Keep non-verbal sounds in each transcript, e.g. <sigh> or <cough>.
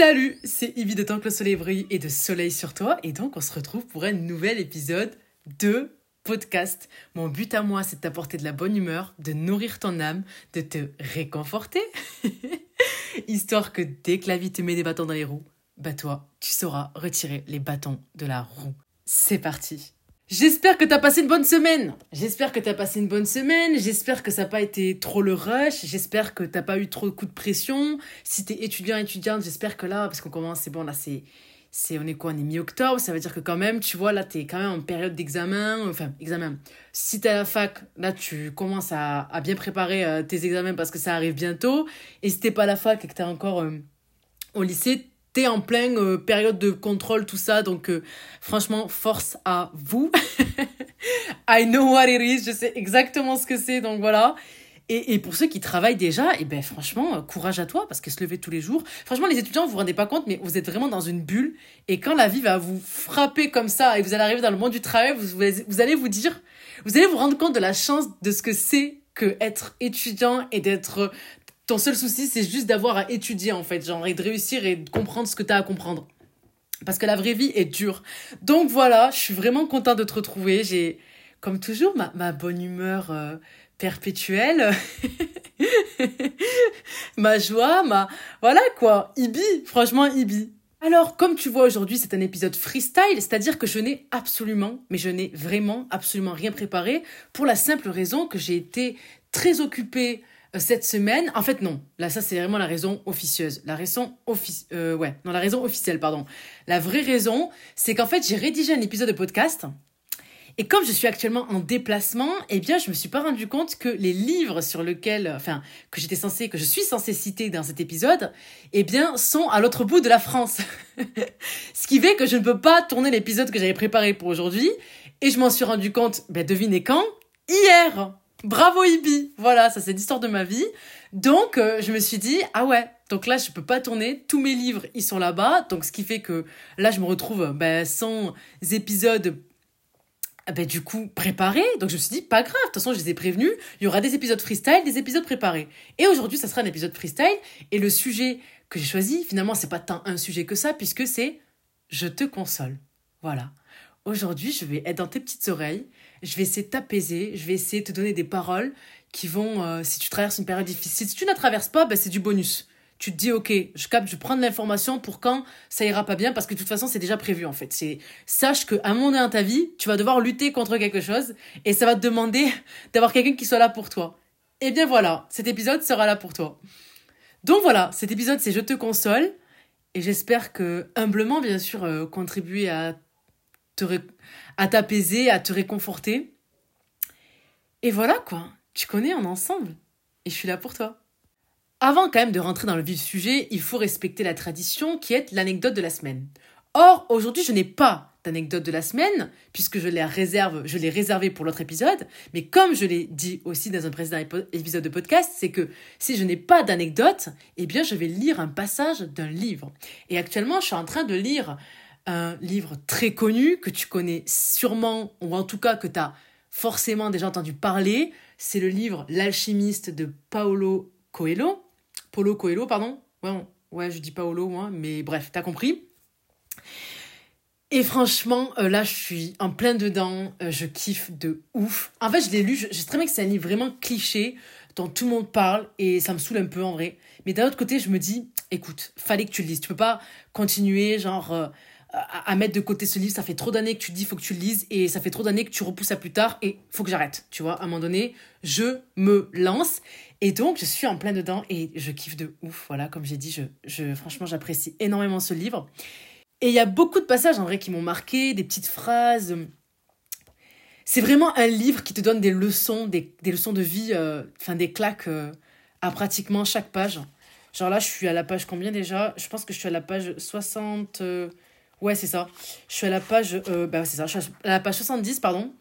Salut, c'est Ivy de Tant que le soleil brille et de Soleil sur toi. Et donc, on se retrouve pour un nouvel épisode de podcast. Mon but à moi, c'est de t'apporter de la bonne humeur, de nourrir ton âme, de te réconforter. <laughs> Histoire que dès que la vie te met des bâtons dans les roues, bah toi, tu sauras retirer les bâtons de la roue. C'est parti. J'espère que t'as passé une bonne semaine. J'espère que t'as passé une bonne semaine. J'espère que ça n'a pas été trop le rush. J'espère que t'as pas eu trop de coups de pression. Si t'es étudiant, étudiante, j'espère que là, parce qu'on commence, c'est bon, là, c'est, c'est, on est quoi, on est mi-octobre. Ça veut dire que quand même, tu vois, là, t'es quand même en période d'examen. Enfin, examen. Si t'es à la fac, là, tu commences à, bien préparer euh, tes examens parce que ça arrive bientôt. Et si t'es pas à la fac et que t'es encore euh, au lycée, t'es en pleine euh, période de contrôle, tout ça. Donc, euh, franchement, force à vous. <laughs> I know what it is. Je sais exactement ce que c'est. Donc, voilà. Et, et, pour ceux qui travaillent déjà, et eh ben franchement, euh, courage à toi, parce que se lever tous les jours. Franchement, les étudiants, vous vous rendez pas compte, mais vous êtes vraiment dans une bulle. Et quand la vie va vous frapper comme ça, et vous allez arriver dans le monde du travail, vous, vous allez vous dire, vous allez vous rendre compte de la chance de ce que c'est que être étudiant et d'être ton seul souci, c'est juste d'avoir à étudier, en fait, genre, et de réussir et de comprendre ce que tu as à comprendre. Parce que la vraie vie est dure. Donc voilà, je suis vraiment contente de te retrouver. J'ai, comme toujours, ma, bonne humeur euh, perpétuelle. <laughs> ma joie, ma... Voilà quoi, Ibi, franchement Ibi. Alors, comme tu vois aujourd'hui, c'est un épisode freestyle, c'est-à-dire que je n'ai absolument, mais je n'ai vraiment absolument rien préparé pour la simple raison que j'ai été très occupée cette semaine, en fait non, là ça c'est vraiment la raison officieuse, la raison offic euh, ouais, non la raison officielle pardon. La vraie raison, c'est qu'en fait j'ai rédigé un épisode de podcast. Et comme je suis actuellement en déplacement, eh bien je me suis pas rendu compte que les livres sur lesquels, enfin que j'étais censé, que je suis censée citer dans cet épisode, eh bien sont à l'autre bout de la France. <laughs> Ce qui fait que je ne peux pas tourner l'épisode que j'avais préparé pour aujourd'hui. Et je m'en suis rendu compte, ben devinez quand? Hier Bravo Ibi Voilà, ça c'est l'histoire de ma vie. Donc euh, je me suis dit, ah ouais, donc là je peux pas tourner, tous mes livres ils sont là-bas, donc ce qui fait que là je me retrouve ben, sans épisodes ben, du coup préparés. Donc je me suis dit, pas grave, de toute façon je les ai prévenus, il y aura des épisodes freestyle, des épisodes préparés. Et aujourd'hui ça sera un épisode freestyle, et le sujet que j'ai choisi, finalement c'est pas tant un sujet que ça, puisque c'est Je te console. Voilà. Aujourd'hui je vais être dans tes petites oreilles je vais essayer de t'apaiser, je vais essayer de te donner des paroles qui vont, euh, si tu traverses une période difficile, si tu ne la traverses pas, ben c'est du bonus. Tu te dis, ok, je capte, je prends de l'information pour quand ça ira pas bien, parce que de toute façon, c'est déjà prévu, en fait. Sache qu'à un moment dans ta vie, tu vas devoir lutter contre quelque chose, et ça va te demander <laughs> d'avoir quelqu'un qui soit là pour toi. Et eh bien voilà, cet épisode sera là pour toi. Donc voilà, cet épisode, c'est Je te console, et j'espère que, humblement, bien sûr, euh, contribuer à te, à t'apaiser, à te réconforter. Et voilà quoi, tu connais, on est ensemble. Et je suis là pour toi. Avant quand même de rentrer dans le vif du sujet, il faut respecter la tradition qui est l'anecdote de la semaine. Or, aujourd'hui, je n'ai pas d'anecdote de la semaine, puisque je l'ai réserve, je l'ai réservé pour l'autre épisode. Mais comme je l'ai dit aussi dans un précédent épisode de podcast, c'est que si je n'ai pas d'anecdote, eh bien, je vais lire un passage d'un livre. Et actuellement, je suis en train de lire un livre très connu que tu connais sûrement, ou en tout cas que tu as forcément déjà entendu parler. C'est le livre L'alchimiste de Paolo Coelho. Paulo Coelho, pardon. Ouais, ouais je dis Paolo, moi, mais bref, t'as compris. Et franchement, euh, là, je suis en plein dedans. Euh, je kiffe de ouf. En fait, je l'ai lu. Je, très bien que c'est un livre vraiment cliché dont tout le monde parle et ça me saoule un peu en vrai. Mais d'un autre côté, je me dis, écoute, fallait que tu le lises. Tu peux pas continuer, genre, à, mettre de côté ce livre. Ça fait trop d'années que tu dis, faut que tu le lises, et ça fait trop d'années que tu repousses à plus tard, et faut que j'arrête. Tu vois, à un moment donné, je me lance. Et donc, je suis en plein dedans, et je kiffe de ouf. Voilà, comme j'ai dit, je, je, franchement, j'apprécie énormément ce livre. Et il y a beaucoup de passages, en vrai, qui m'ont marqué, des petites phrases. C'est vraiment un livre qui te donne des leçons, des, des leçons de vie, euh, enfin, des claques euh, à pratiquement chaque page. Genre là, je suis à la page combien déjà? Je pense que je suis à la page 60. Ouais, c'est ça. Je suis à la page. Euh, bah. Je suis à la page 70, pardon.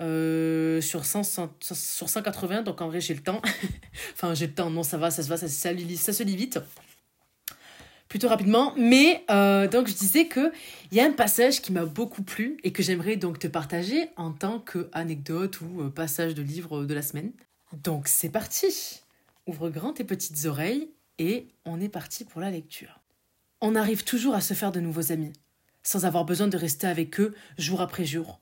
Euh, sur, 100, sur 180, donc en vrai, j'ai le temps. <laughs> enfin, j'ai le temps. Non, ça va, ça se va, ça, ça, ça se lit vite. Plutôt rapidement. Mais, euh, donc, je disais qu'il y a un passage qui m'a beaucoup plu et que j'aimerais donc te partager en tant qu'anecdote ou passage de livre de la semaine. Donc, c'est parti. Ouvre grand tes petites oreilles et on est parti pour la lecture. On arrive toujours à se faire de nouveaux amis, sans avoir besoin de rester avec eux jour après jour.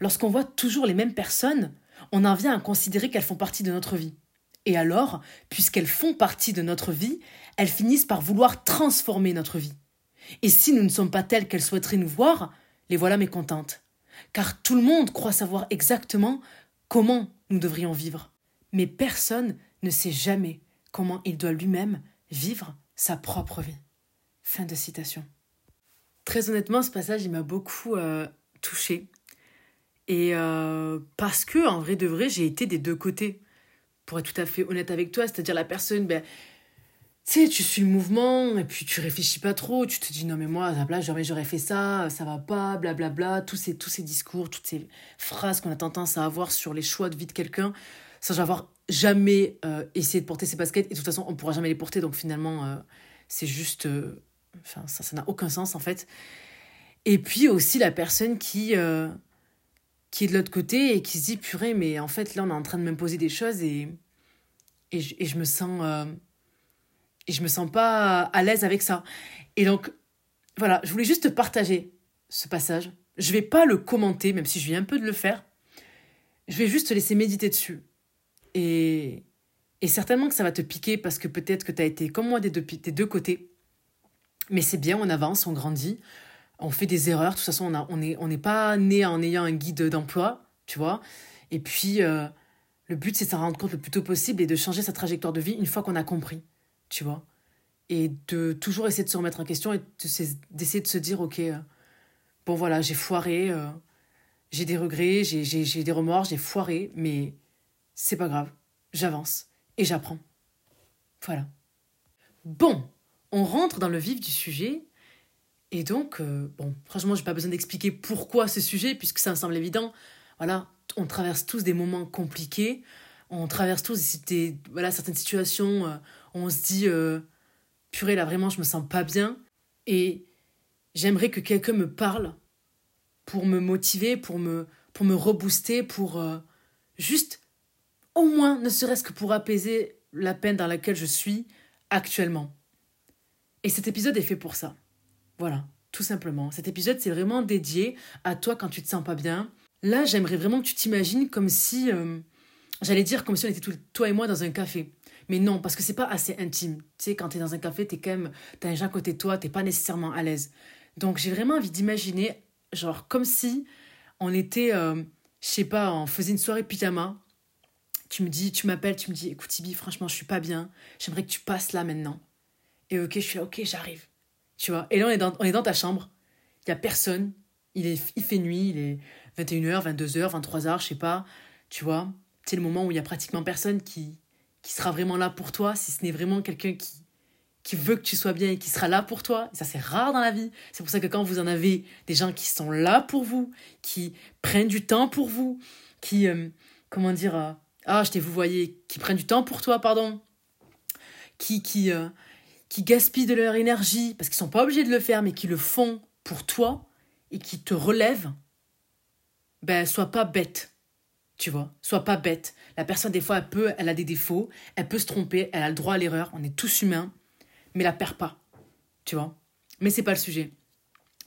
Lorsqu'on voit toujours les mêmes personnes, on en vient à considérer qu'elles font partie de notre vie. Et alors, puisqu'elles font partie de notre vie, elles finissent par vouloir transformer notre vie. Et si nous ne sommes pas telles qu'elles souhaiteraient nous voir, les voilà mécontentes. Car tout le monde croit savoir exactement comment nous devrions vivre. Mais personne ne sait jamais comment il doit lui-même vivre sa propre vie. Fin de citation. Très honnêtement, ce passage, il m'a beaucoup euh, touchée. Et euh, parce que, en vrai de vrai, j'ai été des deux côtés. Pour être tout à fait honnête avec toi, c'est-à-dire la personne, ben, tu sais, tu suis le mouvement et puis tu réfléchis pas trop. Tu te dis, non, mais moi, à la j'aurais, j'aurais fait ça, ça va pas, blablabla. Tous ces, tous ces discours, toutes ces phrases qu'on a tendance à avoir sur les choix de vie de quelqu'un, sans avoir jamais euh, essayé de porter ses baskets. Et de toute façon, on pourra jamais les porter. Donc finalement, euh, c'est juste. Enfin, ça, n'a aucun sens en fait. Et puis aussi la personne qui qui est de l'autre côté et qui se dit purée mais en fait là on est en train de m'imposer des choses et et je, et je me sens euh, et je me sens pas à l'aise avec ça. Et donc voilà je voulais juste te partager ce passage. Je vais pas le commenter même si je viens un peu de le faire. Je vais juste te laisser méditer dessus. Et et certainement que ça va te piquer parce que peut-être que tu as été comme moi des deux, des deux côtés mais c'est bien on avance on grandit on fait des erreurs. De toute façon, on n'est on pas né en ayant un guide d'emploi, tu vois. Et puis, euh, le but, c'est de s'en rendre compte le plus tôt possible et de changer sa trajectoire de vie une fois qu'on a compris, tu vois. Et de toujours essayer de se remettre en question et d'essayer de se dire, ok, euh, bon voilà, j'ai foiré, euh, j'ai des regrets, j'ai des remords, j'ai foiré, mais c'est pas grave, j'avance et j'apprends. Voilà. Bon, on rentre dans le vif du sujet et donc, euh, bon, franchement, j'ai pas besoin d'expliquer pourquoi ce sujet, puisque ça me semble évident. Voilà, on traverse tous des moments compliqués, on traverse tous des, voilà, certaines situations euh, où on se dit, euh, purée, là vraiment, je me sens pas bien. Et j'aimerais que quelqu'un me parle pour me motiver, pour me, pour me rebooster, pour juste, au moins, ne serait-ce que pour apaiser la peine dans laquelle je suis actuellement. Et cet épisode est fait pour ça. Voilà, tout simplement. Cet épisode, c'est vraiment dédié à toi quand tu te sens pas bien. Là, j'aimerais vraiment que tu t'imagines comme si. Euh, j'allais dire comme si on était toi et moi dans un café. Mais non, parce que c'est pas assez intime. Tu sais, quand tu es dans un café, tu quand même. T'as un gens à côté de toi, t'es pas nécessairement à l'aise. Donc, j'ai vraiment envie d'imaginer, genre, comme si on était. Euh, je sais pas, on faisait une soirée pyjama. Tu me dis, tu m'appelles, tu me dis, écoute, Tibi, franchement, je suis pas bien. J'aimerais que tu passes là maintenant. Et ok, je suis là, ok, j'arrive. Tu vois? Et là, on est dans, on est dans ta chambre. Il y a personne. Il, est, il fait nuit. Il est 21h, 22h, 23h, je sais pas. Tu vois? C'est le moment où il y a pratiquement personne qui, qui sera vraiment là pour toi, si ce n'est vraiment quelqu'un qui, qui veut que tu sois bien et qui sera là pour toi. ça, c'est rare dans la vie. C'est pour ça que quand vous en avez des gens qui sont là pour vous, qui prennent du temps pour vous, qui, euh, comment dire, euh, ah, je t'ai vous voyez, qui prennent du temps pour toi, pardon, qui, qui, euh, qui gaspillent de leur énergie, parce qu'ils sont pas obligés de le faire, mais qui le font pour toi et qui te relèvent, ben, sois pas bête. Tu vois, sois pas bête. La personne, des fois, elle peut, elle a des défauts, elle peut se tromper, elle a le droit à l'erreur, on est tous humains, mais la perd pas. Tu vois Mais c'est pas le sujet.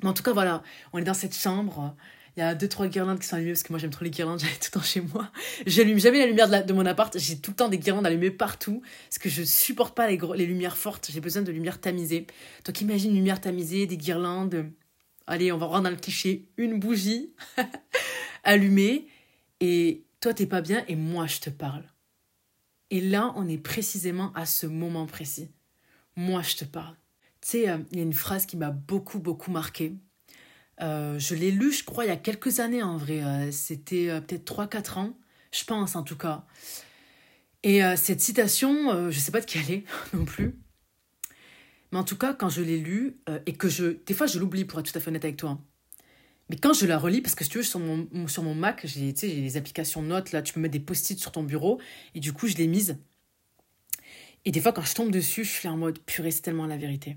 Mais en tout cas, voilà, on est dans cette chambre, il y a deux, trois guirlandes qui sont allumées parce que moi j'aime trop les guirlandes, <laughs> j'avais tout le temps chez moi. J'allume jamais la lumière de, mon appart, j'ai tout le temps des guirlandes allumées partout parce que je supporte pas les, les lumières fortes, j'ai besoin de lumière tamisée. Donc imagine une lumière tamisée, des guirlandes. Allez, on va rendre dans le cliché, une bougie <laughs> allumée et toi t'es pas bien et moi je te parle. Et là, on est précisément à ce moment précis. Moi je te parle. Tu sais, euh, il y a une phrase qui m'a beaucoup, beaucoup marquée. Euh, je l'ai lu, je crois, il y a quelques années en vrai. Euh, c'était euh, peut-être 3-4 ans, je pense en tout cas. Et cette citation, je ne sais pas de qui elle est <laughs> non plus. Mais en tout cas, quand je l'ai lu, et que je. Des fois, je l'oublie pour être tout à fait honnête avec toi. Mais quand je la relis, parce que si tu veux, sur mon, sur mon Mac, j'ai les applications notes, là, tu peux mettre des post-it sur ton bureau, et du coup, je l'ai mise. Et des fois, quand je tombe dessus, je suis en mode purée, c'est tellement la vérité.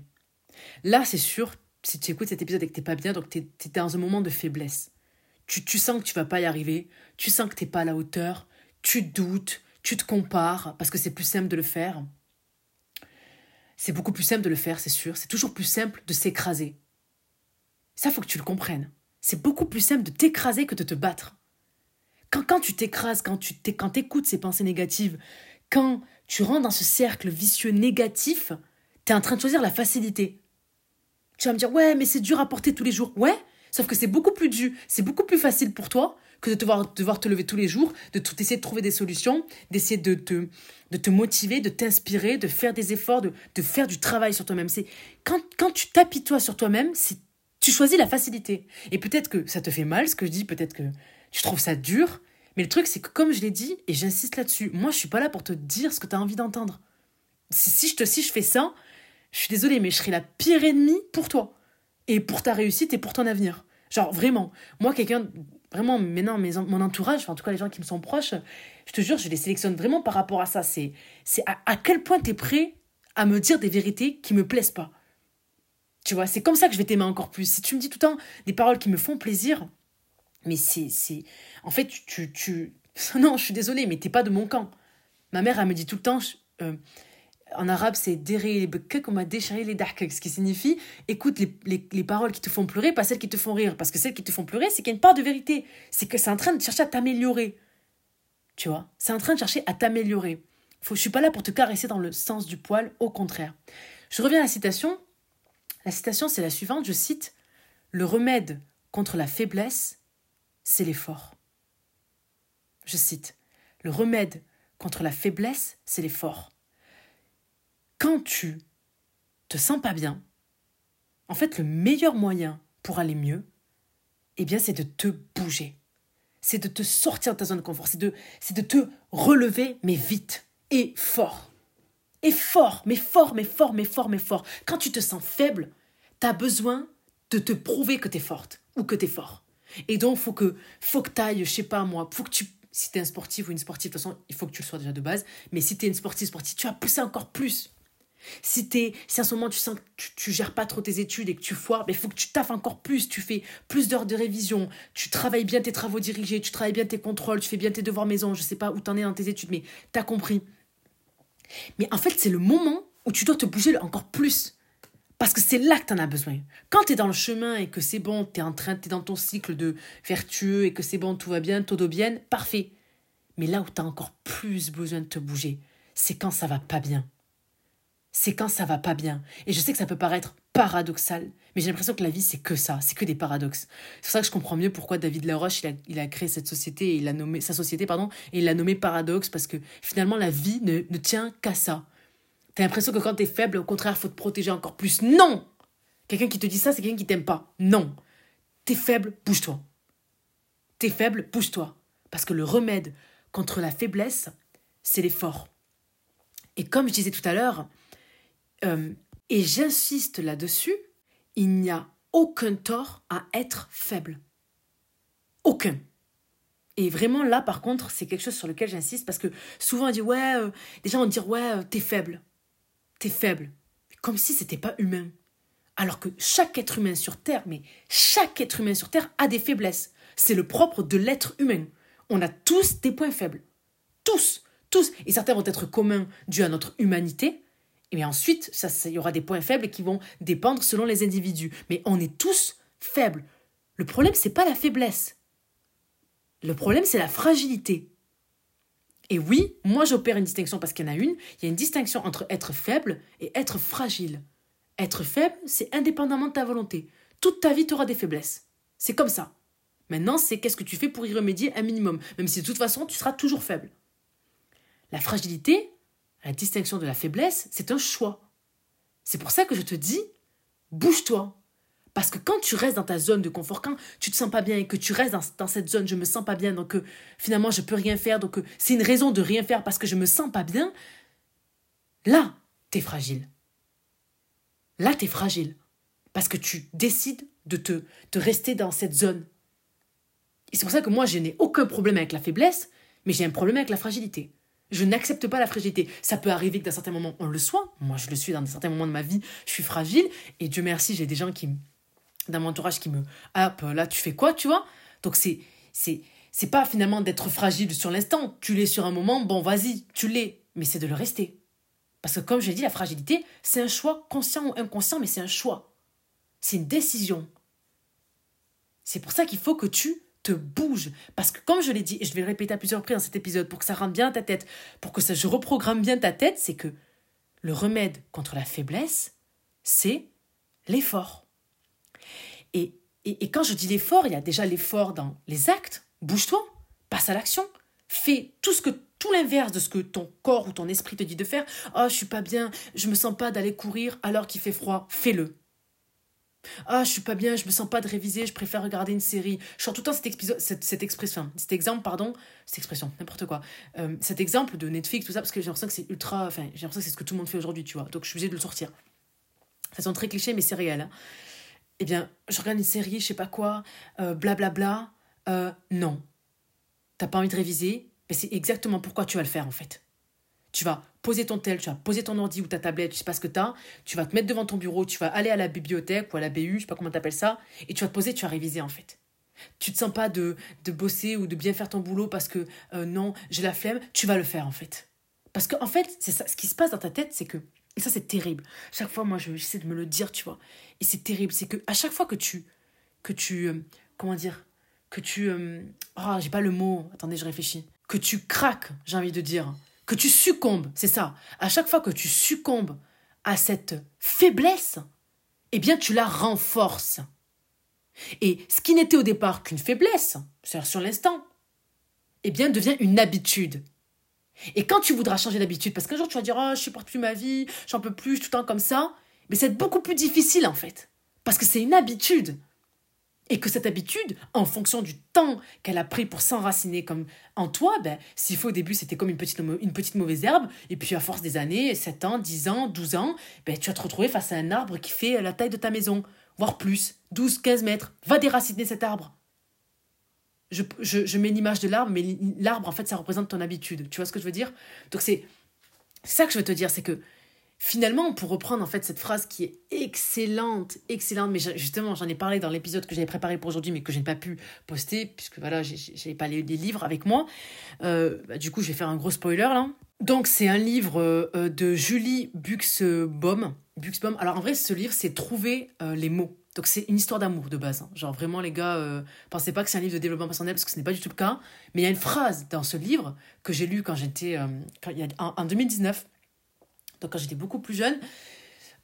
Là, c'est sûr, si tu écoutes cet épisode et que t'es pas bien, donc tu es, dans un moment de faiblesse. Tu, tu sens que tu vas pas y arriver, tu sens que t'es pas à la hauteur, tu doutes, tu te compares, parce que c'est plus simple de le faire. c'est beaucoup plus simple de le faire, c'est sûr. C'est toujours plus simple de s'écraser. Ça, faut que tu le comprennes. C'est beaucoup plus simple de t'écraser que de te battre. Quand, quand tu t'écrases, quand tu quand écoutes ces pensées négatives, quand tu rentres dans ce cercle vicieux négatif, tu es en train de choisir la facilité. Tu vas me dire, ouais, mais c'est dur à porter tous les jours. Ouais, sauf que c'est beaucoup plus dur, c'est beaucoup plus facile pour toi que de devoir, devoir te lever tous les jours, de tout, essayer de trouver des solutions, d'essayer de te, de te motiver, de t'inspirer, de faire des efforts, de, de faire du travail sur toi-même. C'est quand, quand tu toi sur toi-même, c'est tu choisis la facilité. Et peut-être que ça te fait mal ce que je dis, peut-être que tu trouves ça dur, mais le truc c'est que comme je l'ai dit, et j'insiste là-dessus, moi je suis pas là pour te dire ce que tu as envie d'entendre. Si, si, je te, si je fais ça, je suis désolée, mais je serai la pire ennemie pour toi. Et pour ta réussite et pour ton avenir. Genre, vraiment. Moi, quelqu'un, vraiment, maintenant, mon entourage, en tout cas les gens qui me sont proches, je te jure, je les sélectionne vraiment par rapport à ça. C'est, à, à quel point tu es prêt à me dire des vérités qui me plaisent pas. Tu vois, c'est comme ça que je vais t'aimer encore plus. Si tu me dis tout le temps des paroles qui me font plaisir, mais c'est. c'est... En fait, tu, tu, <laughs> Non, je suis désolée, mais t'es pas de mon camp. Ma mère, elle me dit tout le temps. Euh, en arabe, c'est deré on m'a déchiré les dark, ce qui signifie écoute les, les, les, paroles qui te font pleurer, pas celles qui te font rire. Parce que celles qui te font pleurer, c'est qu'il y a une part de vérité. C'est que c'est en train de chercher à t'améliorer. Tu vois? C'est en train de chercher à t'améliorer. Je suis pas là pour te caresser dans le sens du poil, au contraire. Je reviens à la citation. La citation, c'est la suivante, je cite Le remède contre la faiblesse, c'est l'effort. Je cite Le remède contre la faiblesse, c'est l'effort. Quand tu te sens pas bien, en fait, le meilleur moyen pour aller mieux, eh bien, c'est de te bouger. C'est de te sortir de ta zone de confort. C'est de, c'est de te relever, mais vite et fort. Et fort, mais fort, mais fort, mais fort, mais fort. Quand tu te sens faible, tu as besoin de te prouver que tu es forte ou que tu es fort. Et donc, faut que, faut que ailles, je sais pas moi, faut tu, si tu es un sportif ou une sportive, de toute façon, il faut que tu le sois déjà de base, mais si tu es une sportive, sportive, tu vas pousser encore plus. Si, es, si en ce moment tu sens que tu, tu gères pas trop tes études et que tu foires, il faut que tu taffes encore plus. Tu fais plus d'heures de révision, tu travailles bien tes travaux dirigés, tu travailles bien tes contrôles, tu fais bien tes devoirs maison. Je sais pas où tu en es dans tes études, mais tu as compris. Mais en fait, c'est le moment où tu dois te bouger encore plus. Parce que c'est là que tu en as besoin. Quand tu es dans le chemin et que c'est bon, tu es en train, tu es dans ton cycle de vertueux et que c'est bon, tout va bien, tout bien, parfait. Mais là où tu as encore plus besoin de te bouger, c'est quand ça va pas bien. C'est quand ça va pas bien. Et je sais que ça peut paraître paradoxal, mais j'ai l'impression que la vie, c'est que ça, c'est que des paradoxes. C'est pour ça que je comprends mieux pourquoi David Laroche, il a, il a créé cette société, il a nommé, sa société, pardon, et il l'a nommé Paradoxe, parce que finalement, la vie ne, ne tient qu'à ça. T'as l'impression que quand t'es faible, au contraire, faut te protéger encore plus. Non Quelqu'un qui te dit ça, c'est quelqu'un qui t'aime pas. Non T'es faible, bouge-toi. T'es faible, bouge-toi. Parce que le remède contre la faiblesse, c'est l'effort. Et comme je disais tout à l'heure, euh, et j'insiste là-dessus, il n'y a aucun tort à être faible. Aucun. Et vraiment là, par contre, c'est quelque chose sur lequel j'insiste parce que souvent on dit ouais, euh, des gens vont dire ouais, euh, t'es faible t'es faible. Comme si c'était pas humain. Alors que chaque être humain sur Terre, mais chaque être humain sur Terre a des faiblesses. C'est le propre de l'être humain. On a tous des points faibles. Tous, tous. Et certains vont être communs dus à notre humanité. Et ensuite, il y aura des points faibles qui vont dépendre selon les individus. Mais on est tous faibles. Le problème, c'est pas la faiblesse. Le problème, c'est la fragilité. Et oui, moi j'opère une distinction parce qu'il y en a une. Il y a une distinction entre être faible et être fragile. Être faible, c'est indépendamment de ta volonté. Toute ta vie, tu auras des faiblesses. C'est comme ça. Maintenant, c'est qu'est-ce que tu fais pour y remédier un minimum, même si de toute façon, tu seras toujours faible. La fragilité, la distinction de la faiblesse, c'est un choix. C'est pour ça que je te dis, bouge-toi. Parce que quand tu restes dans ta zone de confort, quand tu te sens pas bien et que tu restes dans, cette zone, je me sens pas bien, donc euh, finalement je peux rien faire, donc euh, c'est une raison de rien faire parce que je me sens pas bien, là, tu es fragile. Là, tu es fragile. Parce que tu décides de te rester dans cette zone. Et c'est pour ça que moi, je n'ai aucun problème avec la faiblesse, mais j'ai un problème avec la fragilité. Je n'accepte pas la fragilité. Ça peut arriver que dans certains moments, on le soit. Moi, je le suis dans certains moments de ma vie. Je suis fragile. Et Dieu merci, j'ai des gens qui, d'un entourage qui me hop là tu fais quoi tu vois? Donc c'est c'est c'est pas finalement d'être fragile sur l'instant tu l'es sur un moment bon vas-y tu l'es mais c'est de le rester Parce que comme je l'ai dit, la fragilité, c'est un choix conscient ou inconscient, mais c'est un choix. C'est une décision. C'est pour ça qu'il faut que tu te bouges. Parce que comme je l'ai dit, et je vais le répéter à plusieurs reprises dans cet épisode, pour que ça rentre bien ta tête, pour que ça, je reprogramme bien ta tête, c'est que le remède contre la faiblesse, c'est l'effort. Et, et, et quand je dis l'effort, il y a déjà l'effort dans les actes. Bouge-toi, passe à l'action, fais tout ce que tout l'inverse de ce que ton corps ou ton esprit te dit de faire. Oh, je suis pas bien, je me sens pas d'aller courir alors qu'il fait froid. Fais-le. Ah, je suis pas bien, je me sens pas de réviser, je préfère regarder une série. Je sens tout le temps cet, cette, expression, cet exemple, pardon, cette expression, n'importe quoi. Euh, cet exemple de Netflix, tout ça, parce que j'ai l'impression que c'est ultra. Enfin, j'ai l'impression que c'est ce que tout le monde fait aujourd'hui, tu vois. Donc je suis obligée de le sortir. Ça sonne très cliché, mais c'est réel. Hein. Eh bien, je regarde une série, je sais pas quoi, blablabla. Euh, bla, bla, euh, non. T'as pas envie de réviser mais c'est exactement pourquoi tu vas le faire en fait. Tu vas poser ton tel, tu vas poser ton ordi ou ta tablette, je sais pas ce que tu as, tu vas te mettre devant ton bureau, tu vas aller à la bibliothèque ou à la BU, je sais pas comment tu appelles ça, et tu vas te poser, tu vas réviser en fait. Tu te sens pas de, de bosser ou de bien faire ton boulot parce que euh, non, j'ai la flemme, tu vas le faire en fait. Parce qu'en en fait, c'est ça, ce qui se passe dans ta tête, c'est que, et ça c'est terrible, chaque fois moi j'essaie de me le dire, tu vois, et c'est terrible, c'est que à chaque fois que tu, que tu, euh, comment dire, que tu, euh, oh j'ai pas le mot, attendez je réfléchis, que tu craques, j'ai envie de dire, que tu succombes, c'est ça. À chaque fois que tu succombes à cette faiblesse, eh bien tu la renforces. Et ce qui n'était au départ qu'une faiblesse, c'est-à-dire sur l'instant, eh bien devient une habitude. Et quand tu voudras changer d'habitude, parce qu'un jour tu vas dire oh, je supporte plus ma vie, j'en peux plus, tout le temps comme ça, mais c'est beaucoup plus difficile en fait. Parce que c'est une habitude. Et que cette habitude, en fonction du temps qu'elle a pris pour s'enraciner comme en toi, ben, s'il faut au début c'était comme une petite, une petite mauvaise herbe, et puis à force des années, 7 ans, 10 ans, 12 ans, ben, tu vas te retrouver face à un arbre qui fait la taille de ta maison, voire plus, 12, 15 mètres. Va déraciner cet arbre. Je, je, je mets l'image de l'arbre, mais l'arbre, en fait, ça représente ton habitude. Tu vois ce que je veux dire? Donc c'est ça que je veux te dire, c'est que Finalement, pour reprendre en fait cette phrase qui est excellente, excellente, mais justement j'en ai parlé dans l'épisode que j'avais préparé pour aujourd'hui, mais que je n'ai pas pu poster puisque voilà j'ai pas les, les, livres avec moi. Euh, bah, du coup, je vais faire un gros spoiler là. Donc c'est un livre euh, de Julie Buxbaum. Buxbaum. Alors en vrai, ce livre, c'est trouver euh, les mots. Donc c'est une histoire d'amour de base. Hein. Genre vraiment les gars, pensez pas que c'est un livre de développement personnel parce que ce n'est pas du tout le cas. Mais il y a une phrase dans ce livre que j'ai lu quand j'étais en 2019 donc quand j'étais beaucoup plus jeune,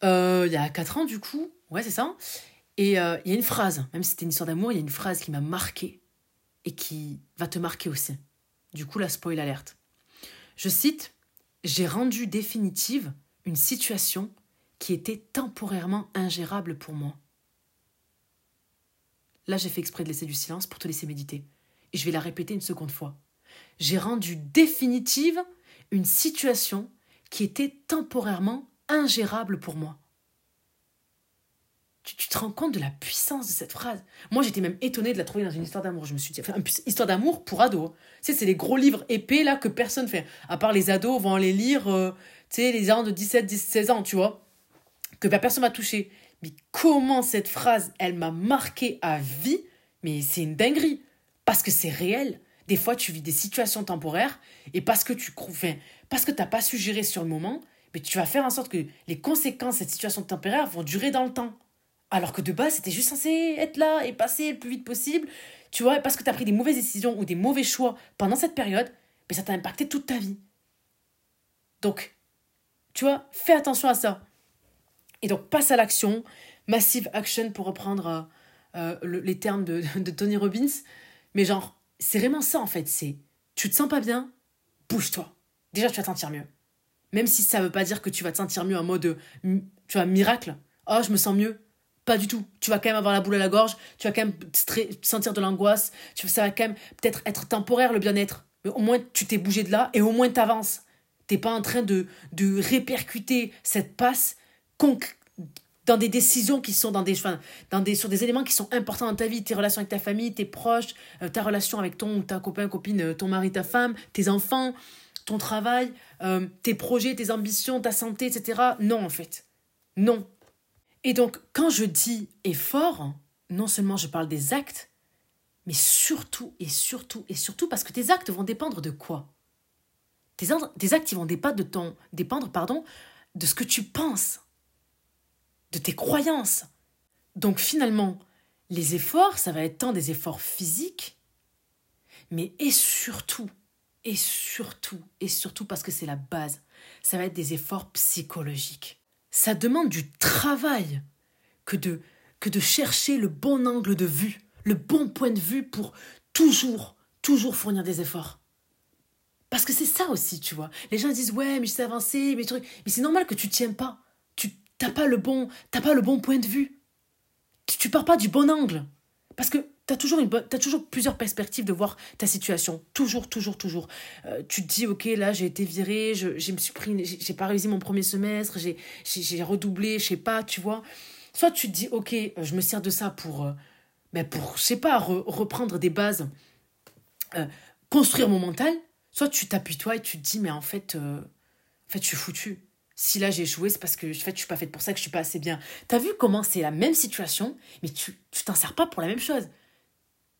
euh, il y a 4 ans du coup, ouais c'est ça. Et euh, il y a une phrase, même si c'était une histoire d'amour, il y a une phrase qui m'a marqué et qui va te marquer aussi. Du coup, la spoil alerte. Je cite J'ai rendu définitive une situation qui était temporairement ingérable pour moi. Là, j'ai fait exprès de laisser du silence pour te laisser méditer. Et je vais la répéter une seconde fois. J'ai rendu définitive une situation qui était temporairement ingérable pour moi. Tu, te rends compte de la puissance de cette phrase? Moi, j'étais même étonnée de la trouver dans une histoire d'amour. Je me suis dit, enfin, histoire d'amour pour ados. Tu sais, c'est les gros livres épais là que personne fait. À part les ados vont les lire, euh, tu sais, les gens de 17, 16 ans, tu vois. Que personne m'a touché. Mais comment cette phrase, elle m'a marqué à vie? Mais c'est une dinguerie. Parce que c'est réel. Des fois, tu vis des situations temporaires et parce que tu enfin, parce que t'as pas su gérer sur le moment, mais tu vas faire en sorte que les conséquences de cette situation temporaire vont durer dans le temps. Alors que de base, c'était juste censé être là et passer le plus vite possible. Tu vois, parce que tu as pris des mauvaises décisions ou des mauvais choix pendant cette période, mais ça t'a impacté toute ta vie. Donc, tu vois, fais attention à ça. Et donc, passe à l'action. Massive action pour reprendre euh, euh, les termes de, <laughs> de Tony Robbins. Mais genre, c'est vraiment ça en fait. C'est tu te sens pas bien, bouge-toi. Déjà, tu vas te sentir mieux. Même si ça veut pas dire que tu vas te sentir mieux en mode, tu vois, miracle. Oh, je me sens mieux. Pas du tout. Tu vas quand même avoir la boule à la gorge. Tu vas quand même sentir de l'angoisse. Tu ça va quand même peut-être être temporaire le bien-être. Mais au moins, tu t'es bougé de là et au moins, tu avances. T'es pas en train de, de répercuter cette passe dans des décisions qui sont dans des, dans sur des éléments qui sont importants dans ta vie, tes relations avec ta famille, tes proches, euh, ta relation avec ton ta copain, copine, euh, ton mari, ta femme, tes enfants, ton travail, euh, tes projets, tes ambitions, ta santé, etc. Non, en fait. Non. Et donc, quand je dis effort, non seulement je parle des actes, mais surtout et surtout et surtout parce que tes actes vont dépendre de quoi? Tes, tes actes ils vont dépendre de dépendre pardon de ce que tu penses, de tes croyances. Donc finalement, les efforts, ça va être tant des efforts physiques, mais et surtout, et surtout, et surtout parce que c'est la base, ça va être des efforts psychologiques. Ça demande du travail que de, que de chercher le bon angle de vue, le bon point de vue pour toujours, toujours fournir des efforts. Parce que c'est ça aussi, tu vois. Les gens disent ouais, mais je sais avancer, mais. Mais c'est normal que tu tiennes pas. Tu n'as pas le bon, t'as pas le bon point de vue. Tu, tu pars pas du bon angle. Parce que tu as toujours, une as toujours plusieurs perspectives de voir ta situation. Toujours, toujours, toujours. Euh, tu te dis, ok, là, j'ai été viré, je, me j'ai pas réussi mon premier semestre, j'ai redoublé, je sais pas, tu vois. Soit tu te dis, ok, je me sers de ça pour, euh, ben pour je sais pas, reprendre des bases, euh, construire mon mental. Soit tu t'appuies toi et tu te dis, mais en fait, en fait, je suis foutu. Si là j'ai échoué, c'est parce que en fait, je suis pas faite pour ça, que je suis pas assez bien. T'as vu comment c'est la même situation, mais tu t'en sers pas pour la même chose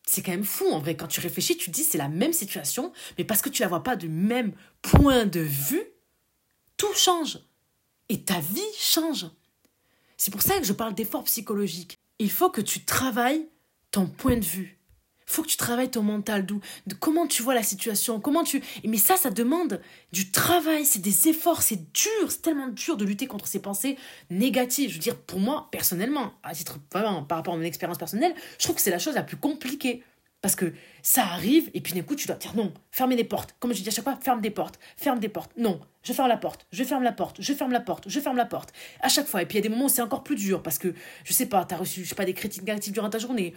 c'est quand même fou en vrai. Quand tu réfléchis, tu te dis c'est la même situation, mais parce que tu la vois pas du même point de vue, tout change. Et ta vie change. C'est pour ça que je parle d'effort psychologique. Il faut que tu travailles ton point de vue faut que tu travailles ton mental, d'où, comment tu vois la situation, comment tu... Mais ça, ça demande du travail, c'est des efforts, c'est dur, c'est tellement dur de lutter contre ces pensées négatives. Je veux dire, pour moi, personnellement, à titre vraiment, par rapport à mon expérience personnelle, je trouve que c'est la chose la plus compliquée. Parce que ça arrive, et puis d'un coup, tu dois dire non, fermer les portes. Comme je dis à chaque fois, ferme des portes, ferme des portes. Non, je ferme la porte, je ferme la porte, je ferme la porte, je ferme la porte. À chaque fois. Et puis il y a des moments où c'est encore plus dur, parce que, je sais pas, tu as reçu, je sais pas, des critiques négatives durant ta journée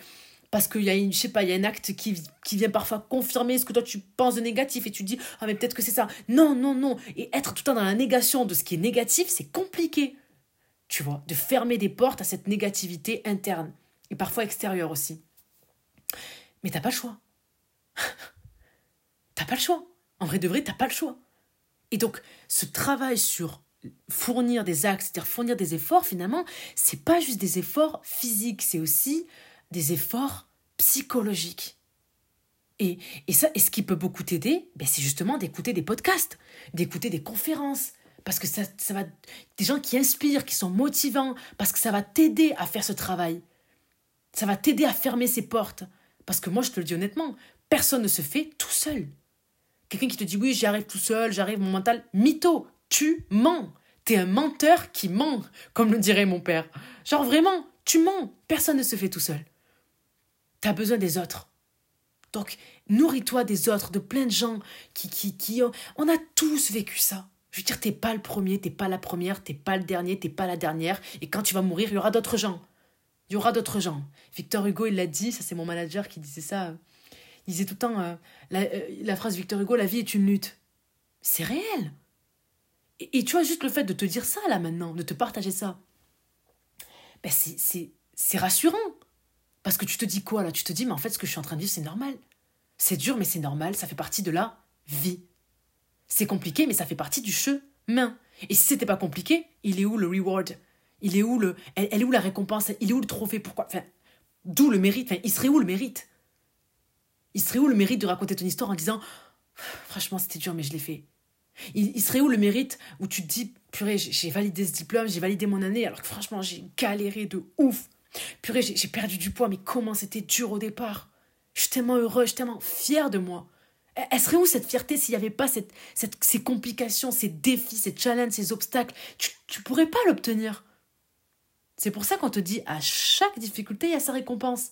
parce qu'il y a pas, il y a un acte qui, qui vient parfois confirmer ce que toi tu penses de négatif et tu dis ah mais peut-être que c'est ça. Non non non et être tout le temps dans la négation de ce qui est négatif, c'est compliqué. Tu vois, de fermer des portes à cette négativité interne et parfois extérieure aussi. Mais t'as pas le choix. <laughs> t'as pas le choix. En vrai de vrai, t'as pas le choix. Et donc, ce travail sur fournir des axes, c'est-à-dire fournir des efforts, finalement, c'est pas juste des efforts physiques, c'est aussi des efforts psychologiques. Et, et, ça, et ce qui peut beaucoup t'aider, ben c'est justement d'écouter des podcasts, d'écouter des conférences, parce que ça, ça va des gens qui inspirent, qui sont motivants, parce que ça va t'aider à faire ce travail. Ça va t'aider à fermer ces portes. Parce que moi, je te le dis honnêtement, personne ne se fait tout seul. Quelqu'un qui te dit oui, j'y arrive tout seul, j'arrive, mon mental, mytho, tu mens. T'es un menteur qui ment, comme le dirait mon père. Genre vraiment, tu mens. Personne ne se fait tout seul tu as besoin des autres. Donc, nourris-toi des autres, de plein de gens qui, qui, qui ont... On a tous vécu ça. Je veux dire, t'es pas le premier, t'es pas la première, t'es pas le dernier, t'es pas la dernière. Et quand tu vas mourir, il y aura d'autres gens. Il y aura d'autres gens. Victor Hugo, il l'a dit, ça c'est mon manager qui disait ça. Il disait tout le temps euh, la, euh, la, phrase Victor Hugo, la vie est une lutte. C'est réel. Et, tu vois, juste le fait de te dire ça là maintenant, de te partager ça, ben c'est rassurant. Parce que tu te dis quoi là? Tu te dis, mais en fait, ce que je suis en train de vivre, c'est normal. C'est dur, mais c'est normal, ça fait partie de la vie. C'est compliqué, mais ça fait partie du chemin. Et si c'était pas compliqué, il est où le reward? Il est où le, elle, est où la récompense? Il est où le trophée? Pourquoi? Enfin, d'où le mérite? Enfin, il serait où le mérite? Il serait où le mérite de raconter ton histoire en disant, franchement, c'était dur, mais je l'ai fait. Il, il, serait où le mérite où tu te dis, purée, j'ai validé ce diplôme, j'ai validé mon année, alors que franchement, j'ai galéré de ouf. Purée, j'ai perdu du poids, mais comment c'était dur au départ. Je suis tellement heureux, je suis tellement fière de moi. Elle serait où cette fierté s'il n'y avait pas cette, ces complications, ces défis, ces challenges, ces obstacles? Tu ne pourrais pas l'obtenir. C'est pour ça qu'on te dit à chaque difficulté, il y a sa récompense.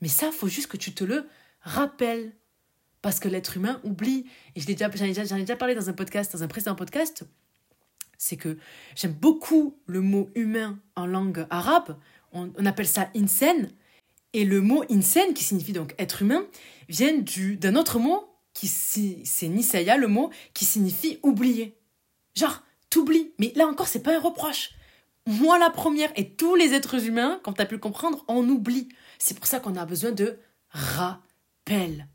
Mais ça, faut juste que tu te le rappelles. Parce que l'être humain oublie. Et j'en ai, déjà, ai déjà parlé dans un podcast, dans un précédent podcast c'est que j'aime beaucoup le mot humain en langue arabe. On, appelle ça insen. Et le mot insen, qui signifie donc être humain, vient d'un autre mot, qui c'est nisaya, le mot, qui signifie oublier. Genre, t'oublies. Mais là encore, c'est pas un reproche. Moi, la première, et tous les êtres humains, comme tu as pu le comprendre, on oublie. C'est pour ça qu'on a besoin de rappel.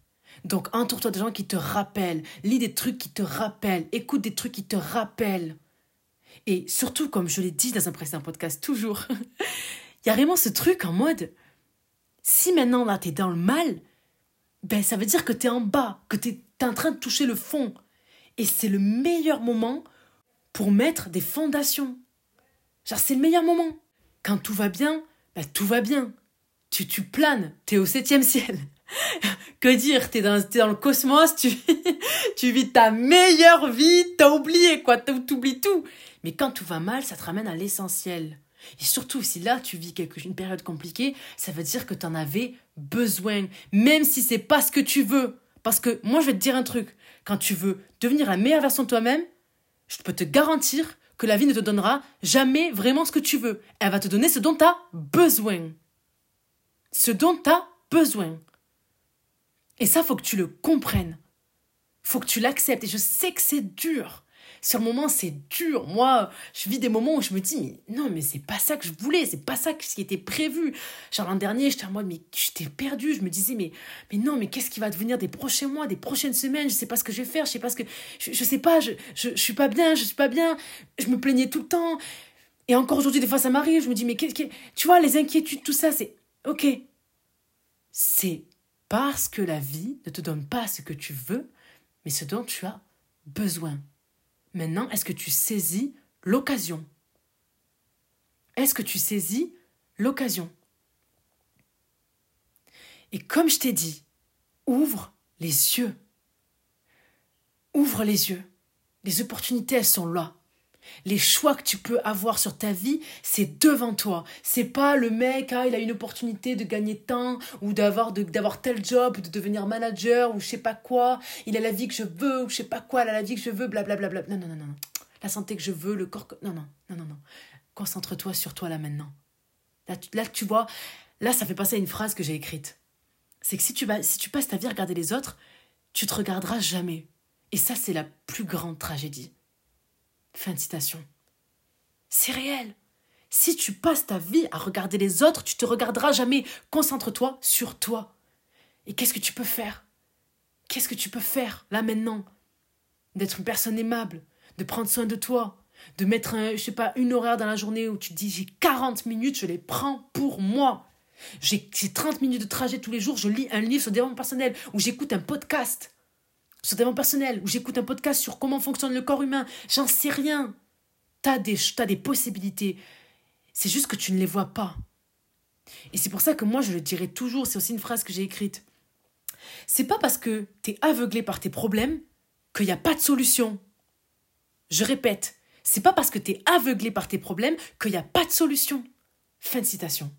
Donc, entoure-toi de gens qui te rappellent. Lis des trucs qui te rappellent. Écoute des trucs qui te rappellent. Et surtout, comme je l'ai dit dans un précédent podcast, toujours, <laughs> il y a vraiment ce truc en mode, si maintenant là t'es dans le mal, ben ça veut dire que t'es en bas, que t'es es en train de toucher le fond. Et c'est le meilleur moment pour mettre des fondations. Genre, c'est le meilleur moment. Quand tout va bien, bah, tout va bien. Tu, tu planes, t'es au septième ciel. <laughs> que dire, t'es dans, dans le cosmos, <laughs> tu, vis ta meilleure vie, t'as oublié quoi, t'oublies tout. Mais quand tout va mal, ça te ramène à l'essentiel. Et surtout, si là tu vis quelque, une période compliquée, ça veut dire que tu en avais besoin, même si c'est pas ce que tu veux. Parce que moi, je vais te dire un truc. Quand tu veux devenir la meilleure version de toi-même, je peux te garantir que la vie ne te donnera jamais vraiment ce que tu veux. Elle va te donner ce dont tu as besoin. Ce dont tu as besoin. Et ça, faut que tu le comprennes. Faut que tu l'acceptes. Et je sais que c'est dur. Sur le moment, c'est dur. Moi, je vis des moments où je me dis, mais non, mais c'est pas ça que je voulais, c'est pas ça qui était prévu. Genre l'an dernier, j'étais en mode, mais j'étais perdu. Je me disais, mais, mais non, mais qu'est-ce qui va devenir des prochains mois, des prochaines semaines? Je sais pas ce que je vais faire, je sais pas ce que. Je, je sais pas, je, je, je suis pas bien, je suis pas bien. Je me plaignais tout le temps. Et encore aujourd'hui, des fois, ça m'arrive. Je me dis, mais qu'est-ce que. Tu vois, les inquiétudes, tout ça, c'est. Ok. C'est parce que la vie ne te donne pas ce que tu veux, mais ce dont tu as besoin. Maintenant, est-ce que tu saisis l'occasion? Est-ce que tu saisis l'occasion? Et comme je t'ai dit, ouvre les yeux. Ouvre les yeux. Les opportunités, elles sont là. Les choix que tu peux avoir sur ta vie, c'est devant toi. C'est pas le mec, ah, il a une opportunité de gagner temps, ou d'avoir, d'avoir tel job, ou de devenir manager, ou je sais pas quoi. Il a la vie que je veux, ou je sais pas quoi, il a la vie que je veux, blablabla. Bla, bla, bla. Non, non, non, non. La santé que je veux, le corps que... Non, non, non, non, non. Concentre-toi sur toi là maintenant. Là tu, là, tu vois, là, ça fait passer à une phrase que j'ai écrite. C'est que si tu, vas, si tu passes ta vie à regarder les autres, tu te regarderas jamais. Et ça, c'est la plus grande tragédie. Fin de citation. C'est réel. Si tu passes ta vie à regarder les autres, tu te regarderas jamais. Concentre-toi sur toi. Et qu'est-ce que tu peux faire? Qu'est-ce que tu peux faire là maintenant? D'être une personne aimable, de prendre soin de toi, de mettre je sais pas, une horaire dans la journée où tu te dis j'ai 40 minutes, je les prends pour moi. J'ai 30 minutes de trajet tous les jours, je lis un livre sur le développement personnel ou j'écoute un podcast sur développement personnel, ou j'écoute un podcast sur comment fonctionne le corps humain, j'en sais rien. T'as des, as des possibilités. C'est juste que tu ne les vois pas. Et c'est pour ça que moi, je le dirai toujours, c'est aussi une phrase que j'ai écrite. C'est pas parce que t'es aveuglé par tes problèmes qu'il n'y a pas de solution. Je répète, c'est pas parce que t'es aveuglé par tes problèmes qu'il n'y a pas de solution. Fin de citation.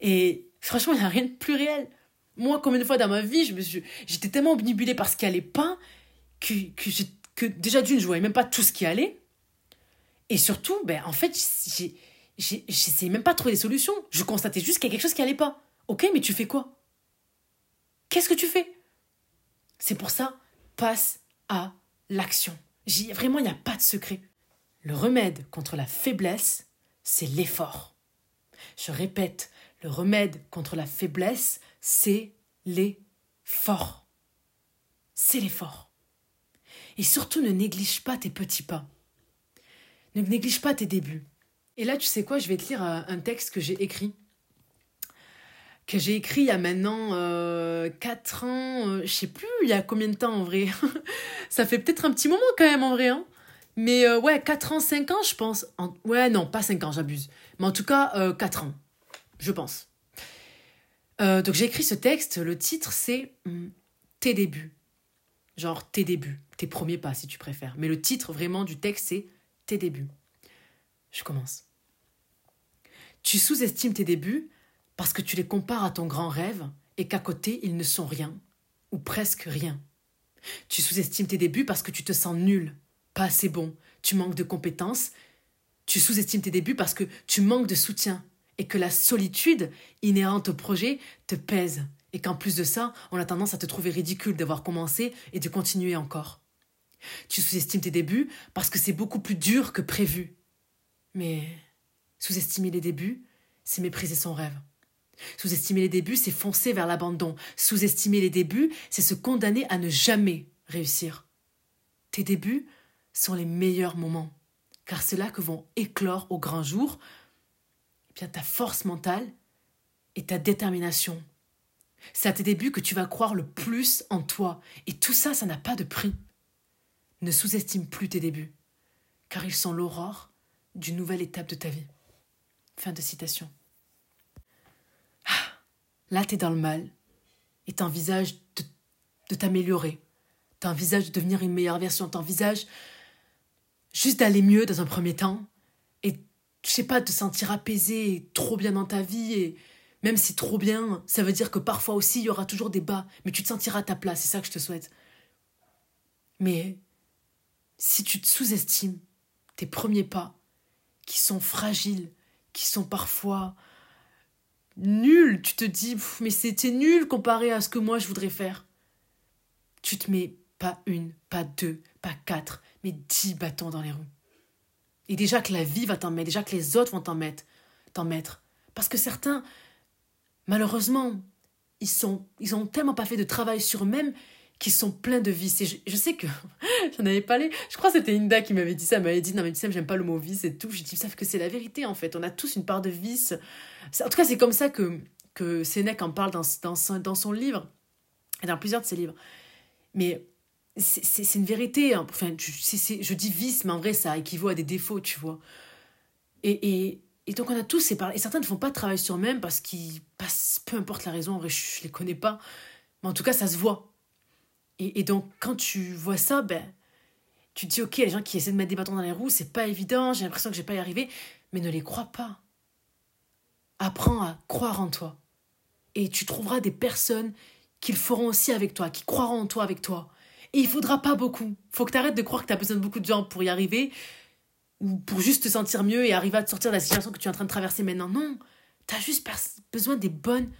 Et franchement, il n'y a rien de plus réel. Moi, combien de fois dans ma vie, je me j'étais tellement obnubilée par ce qui allait pas que, que, que déjà d'une, je voyais même pas tout ce qui allait. Et surtout, ben, en fait, j'essayais même pas de trouver des solutions. Je constatais juste qu'il y a quelque chose qui allait pas. Ok, mais tu fais quoi? Qu'est-ce que tu fais? C'est pour ça, passe à l'action. Vraiment, il n'y a pas de secret. Le remède contre la faiblesse, c'est l'effort. Je répète, le remède contre la faiblesse, c'est l'effort. C'est l'effort. Et surtout, ne néglige pas tes petits pas. Ne néglige pas tes débuts. Et là, tu sais quoi, je vais te lire euh, un texte que j'ai écrit. Que j'ai écrit il y a maintenant 4 euh, ans, euh, je sais plus il y a combien de temps en vrai. <laughs> Ça fait peut-être un petit moment quand même en vrai. Hein. Mais ouais, 4 ans, 5 ans, je pense. Ouais, non, pas 5 ans, j'abuse. Mais en tout cas, 4 ans, je pense. Euh, donc j'ai écrit ce texte, le titre c'est hmm, Tes débuts. Genre tes débuts, tes premiers pas si tu préfères. Mais le titre vraiment du texte c'est Tes débuts. Je commence. Tu sous-estimes tes débuts parce que tu les compares à ton grand rêve et qu'à côté ils ne sont rien, ou presque rien. Tu sous-estimes tes débuts parce que tu te sens nul, pas assez bon, tu manques de compétences. Tu sous-estimes tes débuts parce que tu manques de soutien, et que la solitude inhérente au projet te pèse et qu'en plus de ça, on a tendance à te trouver ridicule d'avoir commencé et de continuer encore. Tu sous-estimes tes débuts parce que c'est beaucoup plus dur que prévu. Mais sous-estimer les débuts, c'est mépriser son rêve. Sous-estimer les débuts, c'est foncer vers l'abandon. Sous-estimer les débuts, c'est se condamner à ne jamais réussir. Tes débuts sont les meilleurs moments, car c'est là que vont éclore au grand jour bien, ta force mentale et ta détermination. C'est à tes débuts que tu vas croire le plus en toi. Et tout ça, ça n'a pas de prix. Ne sous-estime plus tes débuts. car ils sont l'aurore d'une nouvelle étape de ta vie. Fin de citation. Ah, là, t'es dans le mal et t'envisages de, de t'améliorer. T'envisages de devenir une meilleure version. T'envisages juste d'aller mieux dans un premier temps je sais pas, te sentir apaisé trop bien dans ta vie et même si trop bien, ça veut dire que parfois aussi il y aura toujours des bas, mais tu te sentiras à ta place, c'est ça que je te souhaite. Mais si tu te sous-estimes tes premiers pas, qui sont fragiles, qui sont parfois nuls, tu te dis, mais c'était nul comparé à ce que moi je voudrais faire. Tu te mets pas une, pas deux, pas quatre, mais dix bâtons dans les roues. Et déjà que la vie va t'en mettre, déjà que les autres vont t'en mettre, t'en mettre. Parce que certains, malheureusement, ils sont, ils ont tellement pas fait de travail sur eux-mêmes qu'ils sont pleins de vices. Et je, sais que <laughs> j'en avais parlé. Je crois que c'était Inda qui m'avait dit ça. Elle m'avait dit non mais tu sais j'aime pas le mot vice et tout. J'ai dit ça que c'est la vérité en fait. On a tous une part de vice. En tout cas c'est comme ça que que Sénèque en parle dans, dans son livre et dans plusieurs de ses livres. Mais c'est une vérité. Hein. Enfin, je, je dis vice, mais en vrai, ça équivaut à des défauts, tu vois. Et, et, et donc, on a tous ces parts. Et certains ne font pas de travail sur eux-mêmes parce qu'ils passent, peu importe la raison, en vrai, je, ne les connais pas. Mais en tout cas, ça se voit. Et, et donc, quand tu vois ça, ben, tu te dis, ok, les gens qui essaient de mettre des bâtons dans les roues, c'est pas évident, j'ai l'impression que je vais pas y arriver. Mais ne les crois pas. Apprends à croire en toi. Et tu trouveras des personnes qui le feront aussi avec toi, qui croiront en toi avec toi. Et il faudra pas beaucoup. Faut que tu arrêtes de croire que tu as besoin de beaucoup de gens pour y arriver ou pour juste te sentir mieux et arriver à te sortir de la situation que tu es en train de traverser maintenant. Non, tu as juste besoin des bonnes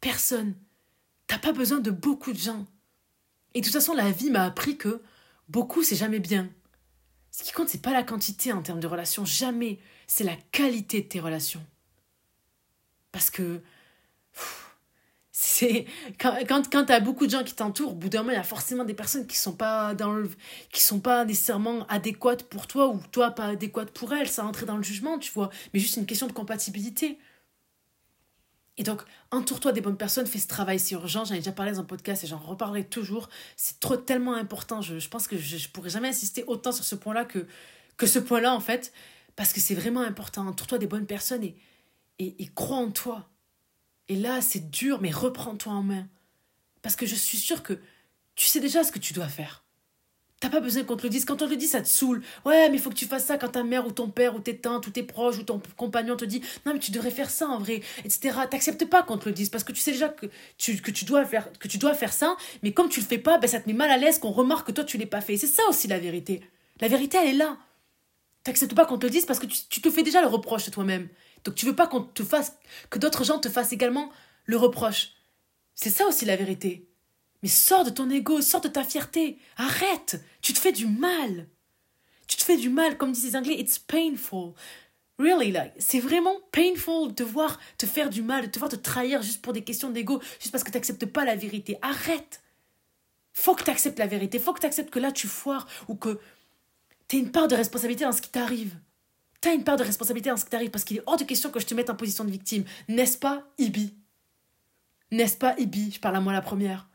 personnes. T'as pas besoin de beaucoup de gens. Et de toute façon, la vie m'a appris que beaucoup, c'est jamais bien. Ce qui compte, c'est pas la quantité en termes de relations, jamais. C'est la qualité de tes relations. Parce que c'est quand quand, quand beaucoup de gens qui t'entourent au bout d'un moment il y a forcément des personnes qui sont pas dans le, qui sont pas nécessairement adéquates pour toi ou toi pas adéquate pour elles ça rentrer dans le jugement tu vois. Mais juste une question de compatibilité. Et donc entoure-toi des bonnes personnes fais ce travail c'est urgent. J'en ai déjà parlé dans un podcast et j'en reparlerai toujours. C'est trop tellement important. Je, je pense que je, je pourrais jamais insister autant sur ce point là que que ce point là en fait. Parce que c'est vraiment important. Entoure-toi des bonnes personnes et, et crois en toi et là, c'est dur, mais reprends-toi en main. Parce que je suis sûre que tu sais déjà ce que tu dois faire. T'as pas besoin qu'on te le dise. Quand on te le dit, ça te saoule. Ouais, mais il faut que tu fasses ça quand ta mère ou ton père ou tes tantes ou tes proches ou ton compagnon te dit non, mais tu devrais faire ça en vrai, etc. T'acceptes pas qu'on te le dise parce que tu sais déjà que tu, que, tu dois faire, que tu dois faire ça, mais comme tu le fais pas, ben, ça te met mal à l'aise qu'on remarque que toi tu l'as pas fait. C'est ça aussi la vérité. La vérité, elle est là. T'acceptes pas qu'on te le dise parce que tu, tu te fais déjà le reproche de toi-même. Donc tu veux pas qu'on te fasse, que d'autres gens te fassent également le reproche. C'est ça aussi la vérité. Mais sors de ton ego, sors de ta fierté. Arrête. Tu te fais du mal. Tu te fais du mal, comme disent les Anglais, it's painful. Really, like, c'est vraiment painful de voir te faire du mal, de te voir te trahir juste pour des questions d'ego, juste parce que tu n'acceptes pas la vérité. Arrête. Faut que tu acceptes la vérité. Faut que tu acceptes que là tu foires ou que tu une part de responsabilité dans ce qui t'arrive. T'as une part de responsabilité dans ce qui t'arrive parce qu'il est hors de question que je te mette en position de victime. N'est-ce pas, Ibi? N'est-ce pas, Ibi? Je parle à moi la première.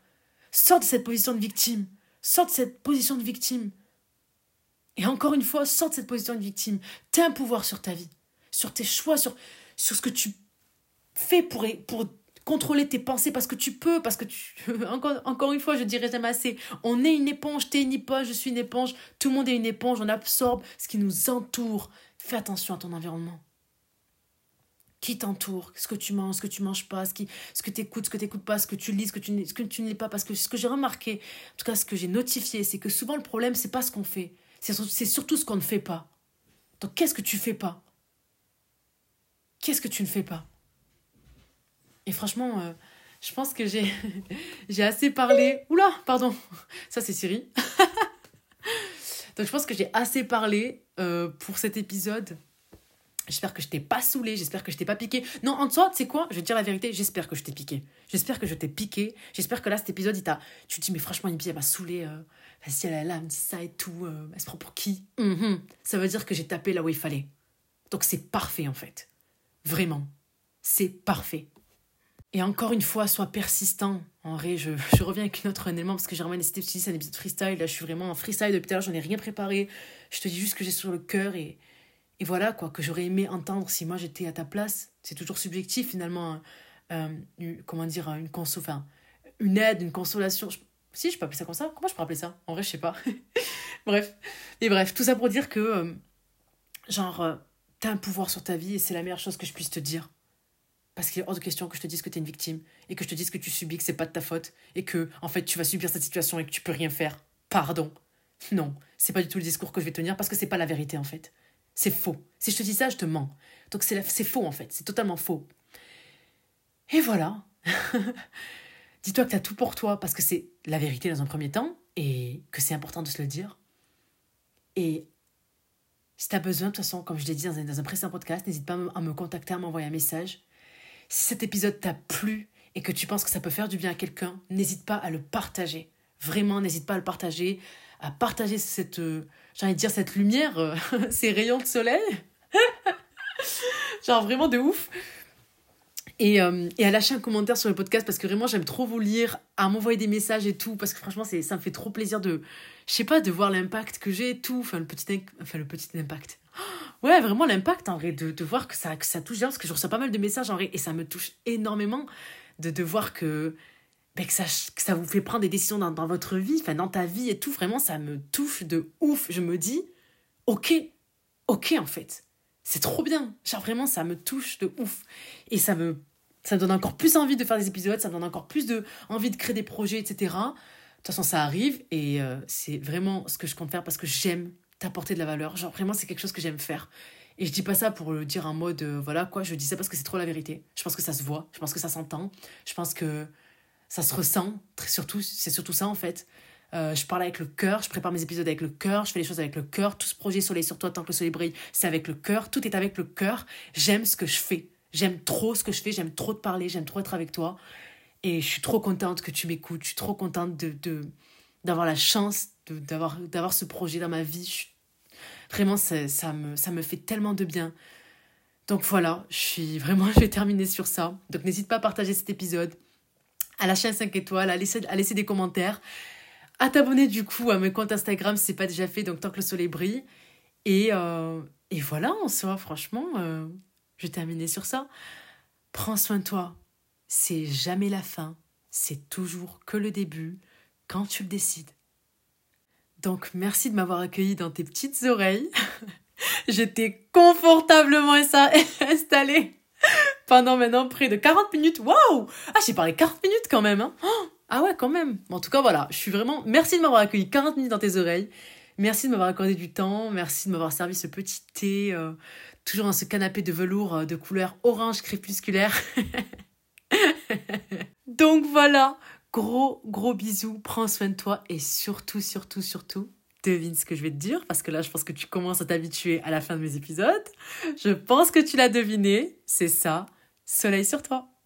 Sors de cette position de victime. Sors de cette position de victime. Et encore une fois, sors de cette position de victime. T'as un pouvoir sur ta vie, sur tes choix, sur, sur ce que tu fais pour, pour contrôler tes pensées parce que tu peux, parce que tu... <laughs> encore, encore une fois, je dirais jamais assez. On est une éponge, t'es une éponge, je suis une éponge, tout le monde est une éponge, on absorbe ce qui nous entoure. Fais attention à ton environnement. Qui t'entoure, ce que tu manges, ce que tu manges pas, ce, qui, ce que tu écoutes, ce que tu n'écoutes pas, ce que tu lis, ce que tu, ce que tu ne lis pas. Parce que ce que j'ai remarqué, en tout cas ce que j'ai notifié, c'est que souvent le problème, c'est pas ce qu'on fait, c'est surtout ce qu'on ne fait pas. Donc qu'est-ce que tu fais pas? Qu'est-ce que tu ne fais pas? Et franchement, euh, je pense que j'ai, <laughs> j'ai assez parlé. Oula, pardon, ça c'est Siri. <laughs> Donc je pense que j'ai assez parlé euh, pour cet épisode. J'espère que je t'ai pas saoulé, j'espère que je t'ai pas piqué. Non, en soi, tu sais quoi? Je vais te dire la vérité, j'espère que je t'ai piqué. J'espère que je t'ai piqué. J'espère que là, cet épisode, il t'a. Tu te dis, mais franchement, Ibi, elle m'a saoulé. Euh... Vas-y, elle elle me dit ça et tout. Euh, elle se prend pour qui? Mm-hmm. Ça veut dire que j'ai tapé là où il fallait. Donc c'est parfait, en fait. Vraiment. C'est parfait. Et encore une fois, sois persistant. En vrai, je, je reviens avec une autre élément parce que j'ai vraiment décidé de c'est un épisode freestyle. Là, je suis vraiment en freestyle depuis tout à l'heure, j'en ai rien préparé. Je te dis juste que j'ai sur le cœur et, et voilà, quoi, que j'aurais aimé entendre si moi j'étais à ta place. C'est toujours subjectif finalement. Hein. Euh, comment dire, une une aide, une consolation. Si, je peux appeler ça comme ça? Comment je peux appeler ça? En vrai, je sais pas. <laughs> bref. Et bref, tout ça pour dire que, euh, genre, euh, t'as un pouvoir sur ta vie et c'est la meilleure chose que je puisse te dire. Parce qu'il est hors de question que je te dise que t'es une victime et que je te dise que tu subis, que c'est pas de ta faute et que, en fait, tu vas subir cette situation et que tu peux rien faire. Pardon. Non, c'est pas du tout le discours que je vais tenir parce que c'est pas la vérité, en fait. C'est faux. Si je te dis ça, je te mens. Donc c'est faux, en fait. C'est totalement faux. Et voilà. <laughs> Dis-toi que tu as tout pour toi parce que c'est la vérité dans un premier temps et que c'est important de se le dire. Et si tu as besoin, de toute façon, comme je l'ai dit dans un précédent podcast, n'hésite pas à me contacter, à m'envoyer un message. Si cet épisode t'a plu et que tu penses que ça peut faire du bien à quelqu'un, n'hésite pas à le partager. Vraiment, n'hésite pas à le partager, à partager cette, euh, dire, cette lumière, euh, <laughs> ces rayons de soleil. <laughs> Genre vraiment de ouf. Et, euh, et, à lâcher un commentaire sur le podcast parce que vraiment j'aime trop vous lire, à m'envoyer des messages et tout parce que franchement c'est ça me fait trop plaisir de je sais pas de voir l'impact que j'ai et tout, enfin le petit enfin le petit impact. Ouais, vraiment l'impact en vrai de, de voir que ça que ça touche parce que je reçois pas mal de messages en vrai et ça me touche énormément de, de voir que ben, que, ça, que ça vous fait prendre des décisions dans, dans votre vie, enfin dans ta vie et tout, vraiment ça me touche de ouf. Je me dis OK, OK en fait. C'est trop bien. Genre vraiment ça me touche de ouf et ça me ça donne encore plus envie de faire des épisodes, ça me donne encore plus de envie de créer des projets, etc. De toute façon, ça arrive et euh, c'est vraiment ce que je compte faire parce que j'aime t'apporter de la valeur. Genre, vraiment, c'est quelque chose que j'aime faire. Et je dis pas ça pour le dire en mode, euh, voilà quoi, je dis ça parce que c'est trop la vérité. Je pense que ça se voit, je pense que ça s'entend, je pense que ça se ressent, très surtout, c'est surtout ça en fait. Euh, je parle avec le cœur, je prépare mes épisodes avec le cœur, je fais les choses avec le cœur. Tout ce projet Soleil sur toi tant que le soleil brille, c'est avec le cœur. Tout est avec le cœur. J'aime ce que je fais. J'aime trop ce que je fais, j'aime trop te parler, j'aime trop être avec toi. Et je suis trop contente que tu m'écoutes, je suis trop contente de, de, d'avoir la chance d'avoir, d'avoir ce projet dans ma vie. vraiment, ça, ça, me, ça me fait tellement de bien. Donc voilà, je suis <laughs> vraiment, je vais terminer sur ça. Donc n'hésite pas à partager cet épisode, à lâcher un 5 étoiles, à laisser, à laisser des commentaires, à t'abonner du coup à mes comptes Instagram si c'est pas déjà fait, donc tant que le soleil brille. Et, euh, et voilà, en soi, franchement, euh, je vais terminer sur ça. Prends soin de toi. C'est jamais la fin. C'est toujours que le début quand tu le décides. Donc merci de m'avoir accueilli dans tes petites oreilles. <laughs> J'étais confortablement <laughs> installée pendant maintenant près de 40 minutes. Waouh Ah, j'ai parlé 40 minutes quand même. Hein ah ouais, quand même. En tout cas, voilà, je suis vraiment... Merci de m'avoir accueilli 40 minutes dans tes oreilles. Merci de m'avoir accordé du temps. Merci de m'avoir servi ce petit thé. Euh, toujours dans ce canapé de velours euh, de couleur orange crépusculaire. <laughs> Donc voilà, gros gros bisous, prends soin de toi et surtout, surtout, surtout, devine ce que je vais te dire parce que là je pense que tu commences à t'habituer à la fin de mes épisodes. Je pense que tu l'as deviné, c'est ça, soleil sur toi.